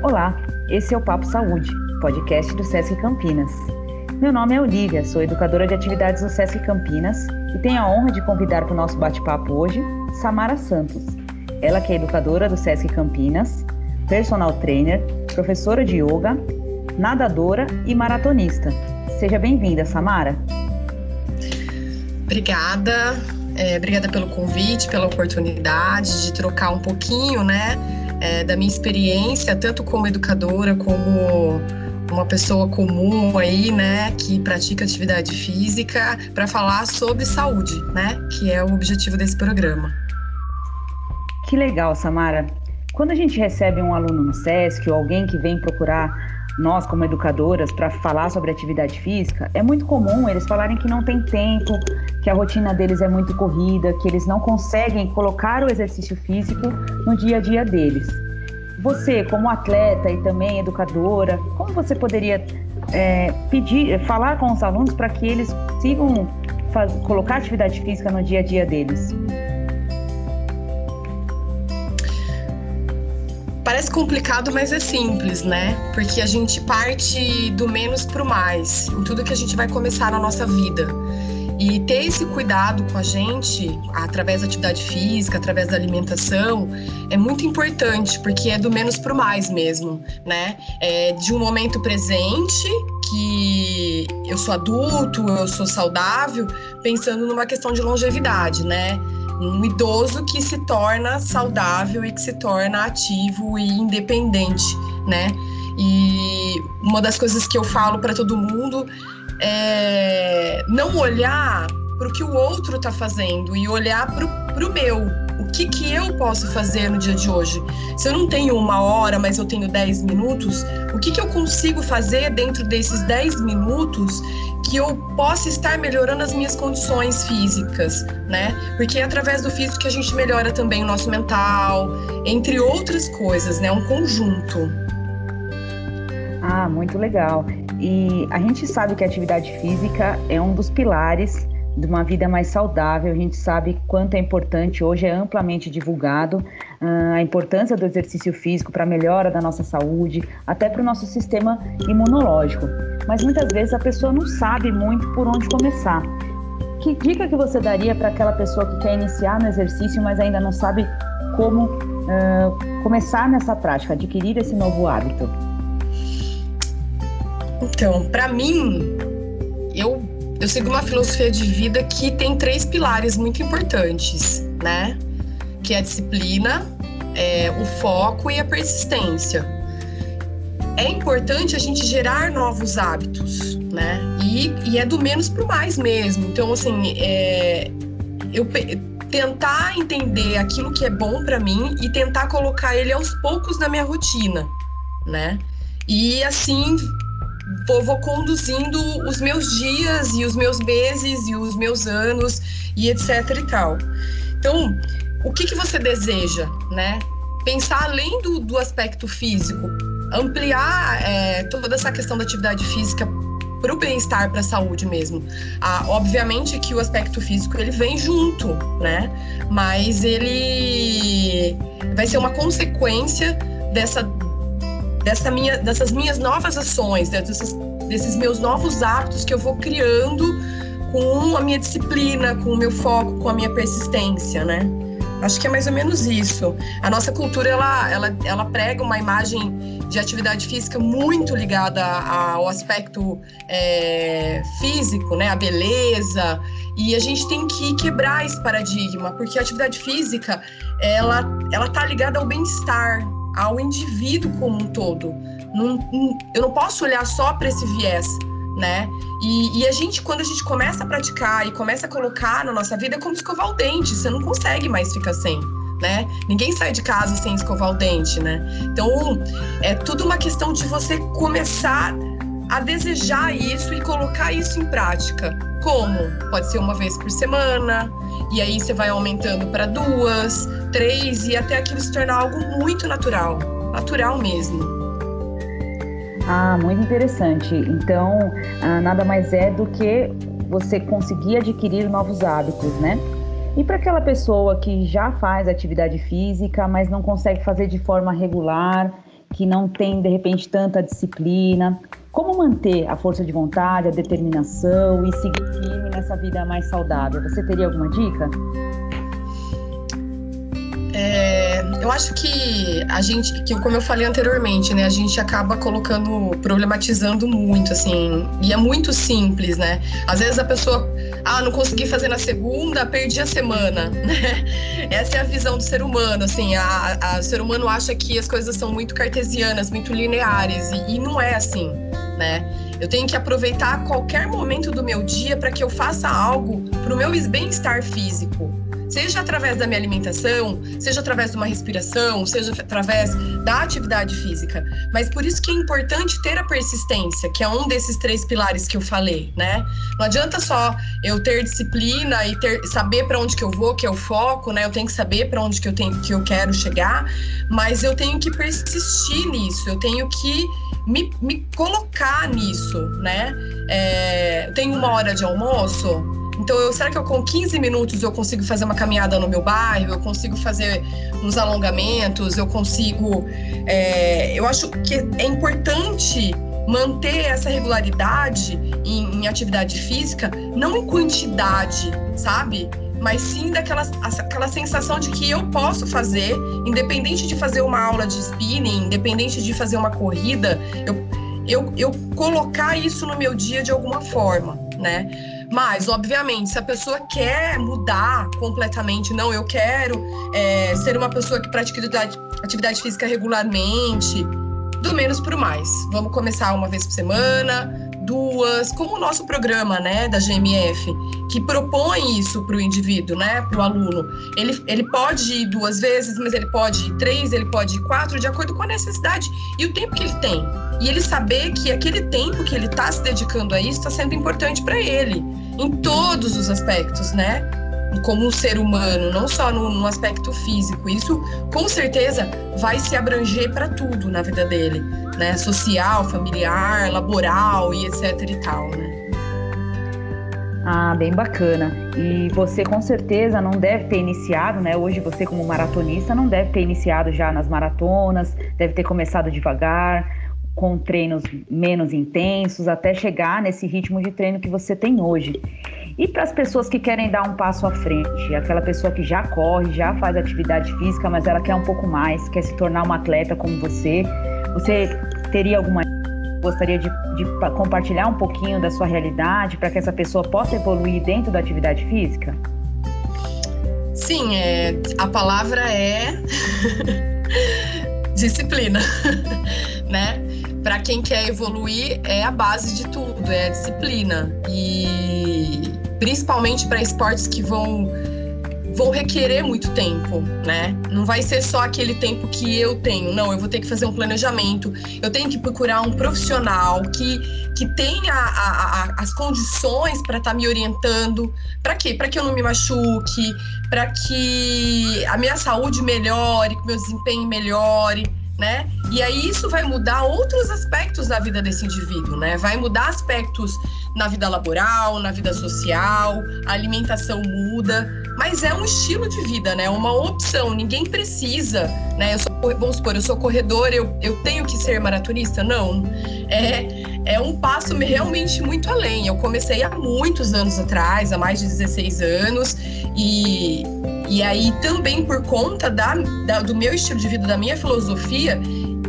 Olá, esse é o Papo Saúde, podcast do SESC Campinas. Meu nome é Olivia, sou educadora de atividades do SESC Campinas e tenho a honra de convidar para o nosso bate-papo hoje Samara Santos. Ela que é educadora do SESC Campinas, personal trainer, professora de yoga, nadadora e maratonista. Seja bem-vinda, Samara. Obrigada, é, obrigada pelo convite, pela oportunidade de trocar um pouquinho, né, é, da minha experiência, tanto como educadora, como uma pessoa comum aí, né, que pratica atividade física, para falar sobre saúde, né, que é o objetivo desse programa. Que legal, Samara. Quando a gente recebe um aluno no SESC ou alguém que vem procurar nós como educadoras para falar sobre atividade física, é muito comum eles falarem que não tem tempo, que a rotina deles é muito corrida, que eles não conseguem colocar o exercício físico no dia a dia deles. Você, como atleta e também educadora, como você poderia é, pedir, falar com os alunos para que eles consigam faz, colocar atividade física no dia a dia deles? Parece complicado, mas é simples, né? Porque a gente parte do menos para o mais em tudo que a gente vai começar na nossa vida. E ter esse cuidado com a gente, através da atividade física, através da alimentação, é muito importante, porque é do menos para o mais mesmo, né? É de um momento presente, que eu sou adulto, eu sou saudável, pensando numa questão de longevidade, né? um idoso que se torna saudável e que se torna ativo e independente, né? E uma das coisas que eu falo para todo mundo é não olhar para o que o outro está fazendo e olhar para o meu. O que, que eu posso fazer no dia de hoje? Se eu não tenho uma hora, mas eu tenho 10 minutos, o que, que eu consigo fazer dentro desses 10 minutos que eu possa estar melhorando as minhas condições físicas, né? Porque é através do físico que a gente melhora também o nosso mental, entre outras coisas, né? Um conjunto. Ah, muito legal. E a gente sabe que a atividade física é um dos pilares de uma vida mais saudável. A gente sabe quanto é importante, hoje é amplamente divulgado, uh, a importância do exercício físico para a melhora da nossa saúde, até para o nosso sistema imunológico. Mas muitas vezes a pessoa não sabe muito por onde começar. Que dica que você daria para aquela pessoa que quer iniciar no exercício, mas ainda não sabe como uh, começar nessa prática, adquirir esse novo hábito? Então, para mim, eu eu sigo uma filosofia de vida que tem três pilares muito importantes, né? Que é a disciplina, é, o foco e a persistência. É importante a gente gerar novos hábitos, né? E, e é do menos para o mais mesmo. Então, assim, é, eu tentar entender aquilo que é bom para mim e tentar colocar ele aos poucos na minha rotina, né? E assim vou, vou conduzindo os meus dias e os meus meses e os meus anos e etc e tal. Então, o que, que você deseja, né? Pensar além do, do aspecto físico, ampliar é, toda essa questão da atividade física para o bem-estar, para a saúde mesmo. Ah, obviamente que o aspecto físico ele vem junto, né? Mas ele vai ser uma consequência dessa dessa minha, dessas minhas novas ações, né, desses, desses meus novos hábitos que eu vou criando com a minha disciplina, com o meu foco, com a minha persistência, né? Acho que é mais ou menos isso. A nossa cultura ela, ela, ela prega uma imagem de atividade física muito ligada ao aspecto é, físico, né? A beleza. E a gente tem que quebrar esse paradigma, porque a atividade física ela ela tá ligada ao bem-estar, ao indivíduo como um todo. Não, eu não posso olhar só para esse viés, né? E, e, a gente, quando a gente começa a praticar e começa a colocar na nossa vida, é como escovar o dente, você não consegue mais ficar sem. Né? Ninguém sai de casa sem escovar o dente, né? Então, é tudo uma questão de você começar a desejar isso e colocar isso em prática. Como? Pode ser uma vez por semana, e aí você vai aumentando para duas, três e até aquilo se tornar algo muito natural, natural mesmo. Ah, muito interessante. Então, ah, nada mais é do que você conseguir adquirir novos hábitos, né? E para aquela pessoa que já faz atividade física, mas não consegue fazer de forma regular que não tem, de repente, tanta disciplina. Como manter a força de vontade, a determinação e seguir firme nessa vida mais saudável? Você teria alguma dica? É, eu acho que a gente, que como eu falei anteriormente, né, a gente acaba colocando, problematizando muito, assim, e é muito simples, né? Às vezes a pessoa, ah, não consegui fazer na segunda, perdi a semana, né? Essa é a visão do ser humano, assim, a, a, o ser humano acha que as coisas são muito cartesianas, muito lineares, e, e não é assim, né? Eu tenho que aproveitar qualquer momento do meu dia para que eu faça algo para o meu bem-estar físico seja através da minha alimentação, seja através de uma respiração, seja através da atividade física. Mas por isso que é importante ter a persistência, que é um desses três pilares que eu falei, né? Não adianta só eu ter disciplina e ter saber para onde que eu vou, que é o foco, né? Eu tenho que saber para onde que eu tenho que eu quero chegar, mas eu tenho que persistir nisso. Eu tenho que me, me colocar nisso, né? É, tenho uma hora de almoço, então, eu, será que eu com 15 minutos eu consigo fazer uma caminhada no meu bairro? Eu consigo fazer uns alongamentos? Eu consigo. É, eu acho que é importante manter essa regularidade em, em, atividade física, não em quantidade, sabe? Mas sim daquela aquela sensação de que eu posso fazer, independente de fazer uma aula de spinning, independente de fazer uma corrida, eu, eu, eu colocar isso no meu dia de alguma forma, né? Mas, obviamente, se a pessoa quer mudar completamente, não, eu quero é, ser uma pessoa que pratica atividade, física regularmente, do menos para o mais. Vamos começar uma vez por semana, duas, como o nosso programa, né, da GMF, que propõe isso para o indivíduo, né, para o aluno. Ele, ele pode ir duas vezes, mas ele pode ir três, ele pode ir quatro, de acordo com a necessidade e o tempo que ele tem. E ele saber que aquele tempo que ele está se dedicando a isso está sendo importante para ele, em todos os aspectos, né? como um ser humano, não só no, no, aspecto físico. Isso com certeza vai se abranger para tudo na vida dele, né? Social, familiar, laboral e etc e tal, né? Ah, bem bacana. E você com certeza não deve ter iniciado, né? Hoje você como maratonista não deve ter iniciado já nas maratonas, deve ter começado devagar, com treinos menos intensos, até chegar nesse ritmo de treino que você tem hoje. E para as pessoas que querem dar um passo à frente, aquela pessoa que já corre, já faz atividade física, mas ela quer um pouco mais, quer se tornar uma atleta como você, você teria alguma gostaria de, de compartilhar um pouquinho da sua realidade para que essa pessoa possa evoluir dentro da atividade física? Sim, é, a palavra é disciplina, né? Para quem quer evoluir é a base de tudo, é a disciplina e principalmente para esportes que vão vão requerer muito tempo, né? Não vai ser só aquele tempo que eu tenho. Não, eu vou ter que fazer um planejamento. Eu tenho que procurar um profissional que, que tenha a, a, as condições para estar tá me orientando. Para quê? Para que eu não me machuque, para que a minha saúde melhore, que meu desempenho melhore né? E aí isso vai mudar outros aspectos da vida desse indivíduo, né? Vai mudar aspectos na vida laboral, na vida social, a alimentação muda, mas é um estilo de vida, né? Uma opção. Ninguém precisa, né? Eu sou, vamos supor, eu sou corredor, eu, eu tenho que ser maratonista? Não. É, é um passo realmente muito além. Eu comecei há muitos anos atrás, há mais de 16 anos, e e aí também por conta da, da, do meu estilo de vida, da minha filosofia,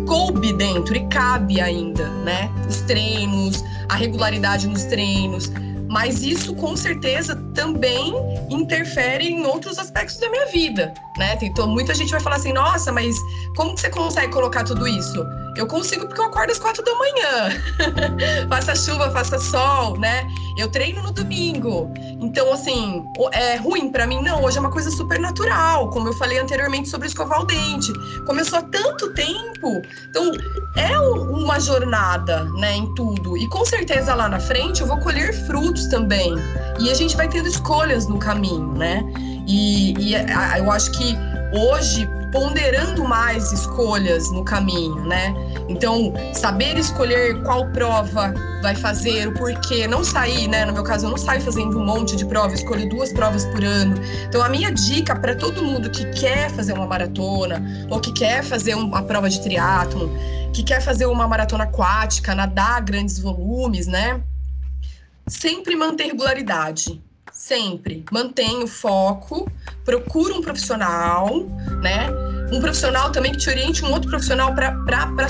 coube dentro e cabe ainda, né? Os treinos, a regularidade nos treinos. Mas isso com certeza também interfere em outros aspectos da minha vida, né? Então, muita gente vai falar assim: nossa, mas como que você consegue colocar tudo isso? Eu consigo porque eu acordo às quatro da manhã. faça chuva, faça sol, né? Eu treino no domingo. Então, assim, é ruim para mim? Não, hoje é uma coisa super natural, como eu falei anteriormente sobre escovar o dente. Começou há tanto tempo. Então, é uma jornada, né, em tudo. E com certeza lá na frente eu vou colher frutos também. E a gente vai tendo escolhas no caminho, né? E, e eu acho que hoje ponderando mais escolhas no caminho, né? Então, saber escolher qual prova vai fazer, o porquê, não sair, né? No meu caso, eu não saio fazendo um monte de provas, escolho duas provas por ano. Então, a minha dica para todo mundo que quer fazer uma maratona ou que quer fazer uma prova de triatlo, que quer fazer uma maratona aquática, nadar grandes volumes, né? Sempre manter regularidade sempre mantenha o foco, procura um profissional, né? Um profissional também que te oriente um outro profissional para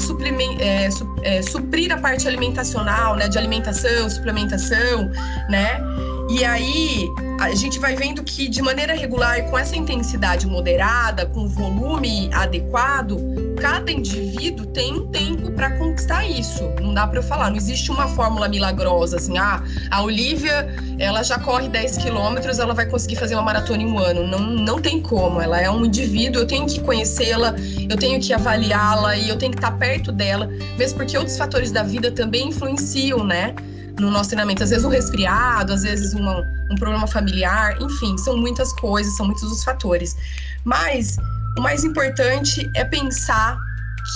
é, su, é, suprir a parte alimentacional, né? De alimentação, suplementação, né? E aí a gente vai vendo que de maneira regular com essa intensidade moderada, com volume adequado, cada indivíduo tem um tempo para conquistar isso. Não dá para eu falar, não existe uma fórmula milagrosa assim, ah, a Olivia, ela já corre 10 quilômetros, ela vai conseguir fazer uma maratona em um ano. Não, não tem como, ela é um indivíduo, eu tenho que conhecê-la, eu tenho que avaliá-la e eu tenho que estar perto dela, mesmo porque outros fatores da vida também influenciam, né? No nosso treinamento. Às vezes um resfriado, às vezes uma, um problema familiar, enfim, são muitas coisas, são muitos os fatores. Mas o mais importante é pensar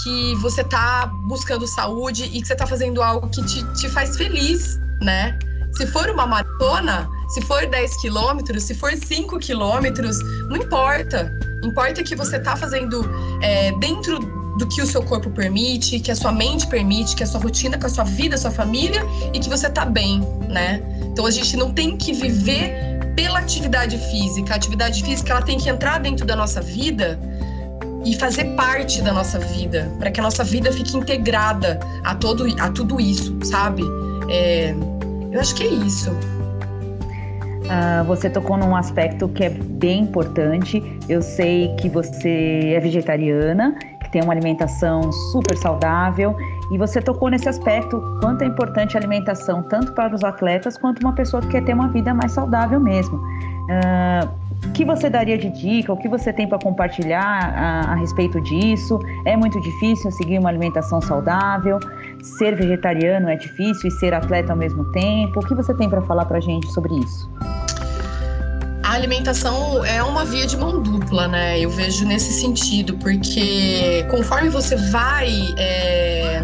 que você está buscando saúde e que você está fazendo algo que te, te faz feliz, né? Se for uma maratona, se for 10 quilômetros, se for 5 quilômetros, não importa. Importa que você está fazendo é, dentro do que o seu corpo permite, que a sua mente permite, que a sua rotina, que a sua vida, a sua família e que você tá bem, né? Então a gente não tem que viver pela atividade física. A atividade física ela tem que entrar dentro da nossa vida e fazer parte da nossa vida, para que a nossa vida fique integrada a todo a tudo isso, sabe? É, eu acho que é isso. Uh, você tocou num aspecto que é bem importante. Eu sei que você é vegetariana tem uma alimentação super saudável. E você tocou nesse aspecto, quanto é importante a alimentação, tanto para os atletas quanto uma pessoa que quer ter uma vida mais saudável mesmo. Uh, o que você daria de dica? O que você tem para compartilhar a, a, respeito disso? É muito difícil seguir uma alimentação saudável? Ser vegetariano é difícil e ser atleta ao mesmo tempo? O que você tem para falar para a gente sobre isso? A alimentação é uma via de mão dupla, né? Eu vejo nesse sentido, porque conforme você vai é,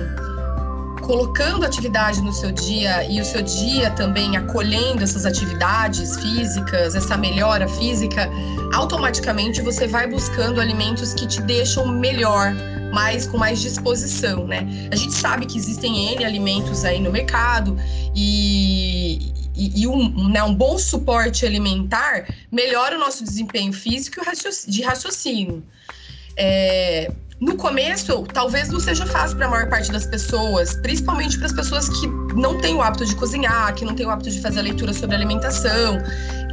colocando atividade no seu dia e o seu dia também acolhendo essas atividades físicas, essa melhora física, automaticamente você vai buscando alimentos que te deixam melhor, mais com mais disposição, né? A gente sabe que existem N alimentos aí no mercado e, e, e um, né, um bom suporte alimentar melhora o nosso desempenho físico e de raciocínio. É, no começo, talvez não seja fácil para a maior parte das pessoas, principalmente para as pessoas que não têm o hábito de cozinhar, que não têm o hábito de fazer leitura sobre alimentação,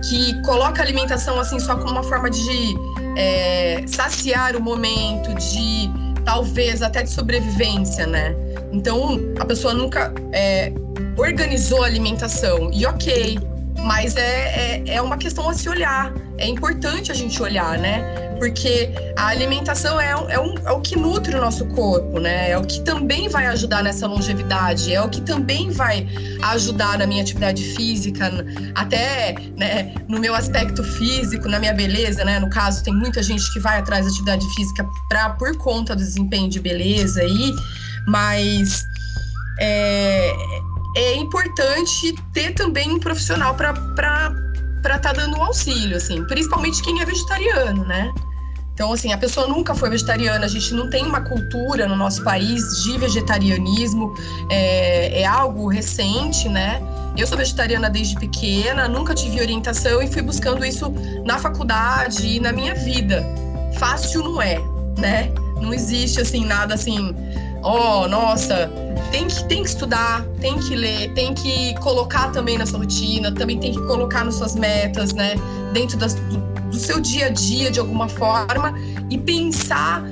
que coloca a alimentação assim só como uma forma de é, saciar o momento, de talvez até de sobrevivência, né? Então a pessoa nunca é, organizou a alimentação. E ok, mas é, é, é uma questão a se olhar. É importante a gente olhar, né? Porque a alimentação é, é, um, é o que nutre o nosso corpo, né? É o que também vai ajudar nessa longevidade, é o que também vai ajudar na minha atividade física, até né, no meu aspecto físico, na minha beleza, né? No caso, tem muita gente que vai atrás da atividade física pra, por conta do desempenho de beleza aí, mas é, é importante ter também um profissional para estar tá dando um auxílio, assim, principalmente quem é vegetariano, né? Então, assim, a pessoa nunca foi vegetariana, a gente não tem uma cultura no nosso país de vegetarianismo, é, é algo recente, né? Eu sou vegetariana desde pequena, nunca tive orientação e fui buscando isso na faculdade e na minha vida. Fácil não é, né? Não existe, assim, nada assim, ó, oh, nossa, tem que, tem que estudar, tem que ler, tem que colocar também na sua rotina, também tem que colocar nas suas metas, né? Dentro das, do, do seu dia a dia, de alguma forma, e pensar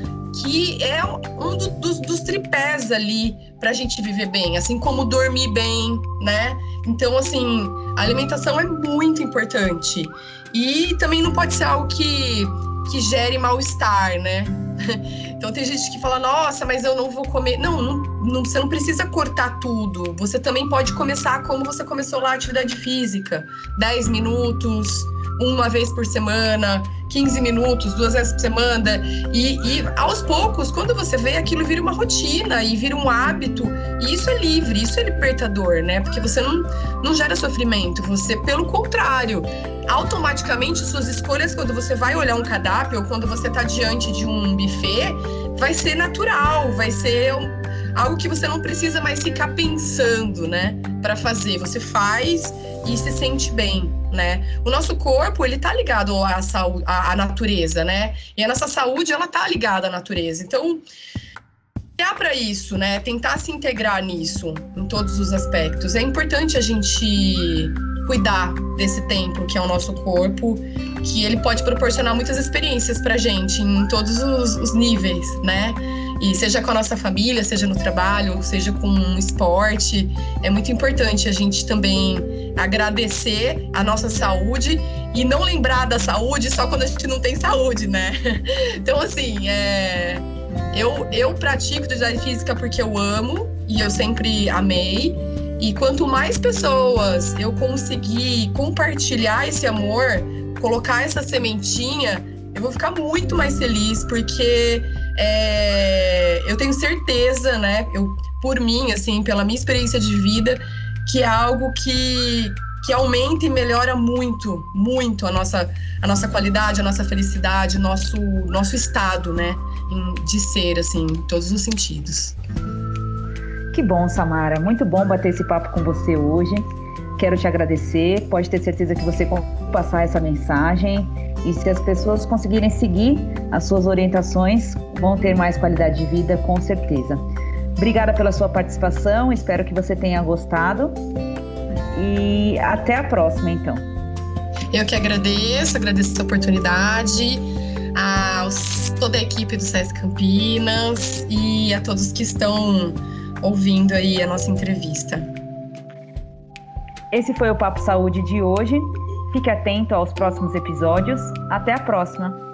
que é um do, dos, dos tripés ali para a gente viver bem, assim como dormir bem, né? Então, assim, a alimentação é muito importante. E também não pode ser algo que, que gere mal-estar, né? Então tem gente que fala, nossa, mas eu não vou comer. Não, não, não, você não precisa cortar tudo. Você também pode começar como você começou lá a atividade física. 10 minutos, uma vez por semana, 15 minutos, duas vezes por semana. E, e, aos poucos, quando você vê, aquilo vira uma rotina e vira um hábito. E isso é livre, isso é libertador, né? Porque você não, não gera sofrimento, você, pelo contrário, automaticamente suas escolhas, quando você vai olhar um cardápio ou quando você está diante de um buffet, vai ser natural, vai ser algo que você não precisa mais ficar pensando, né, para fazer. Você faz e se sente bem, né? O nosso corpo, ele tá ligado à, saúde, à, à natureza, né? E a nossa saúde, ela tá ligada à natureza. Então, olhar para isso, né? Tentar se integrar nisso, em todos os aspectos. É importante a gente cuidar desse templo que é o nosso corpo, que ele pode proporcionar muitas experiências pra gente em todos os, os níveis, né? E seja com a nossa família, seja no trabalho, seja com um esporte, é muito importante a gente também agradecer a nossa saúde e não lembrar da saúde só quando a gente não tem saúde, né? Então, assim, é... eu, eu pratico atividade física porque eu amo e eu sempre amei. E quanto mais pessoas eu conseguir compartilhar esse amor, colocar essa sementinha, eu vou ficar muito mais feliz, porque é, eu tenho certeza, né, eu, por mim, assim, pela minha experiência de vida, que é algo que, que aumenta e melhora muito, muito a nossa, a nossa qualidade, a nossa felicidade, nosso, nosso estado, né, de ser, assim, em todos os sentidos. Que bom, Samara. Muito bom bater esse papo com você hoje. Quero te agradecer. Pode ter certeza que você passar essa mensagem. E se as pessoas conseguirem seguir as suas orientações, vão ter mais qualidade de vida, com certeza. Obrigada pela sua participação. Espero que você tenha gostado. E até a próxima, então. Eu que agradeço, agradeço a oportunidade a toda a equipe do SESC Campinas e a todos que estão ouvindo aí a nossa entrevista. Esse foi o Papo Saúde de hoje. Fique atento aos próximos episódios. Até a próxima!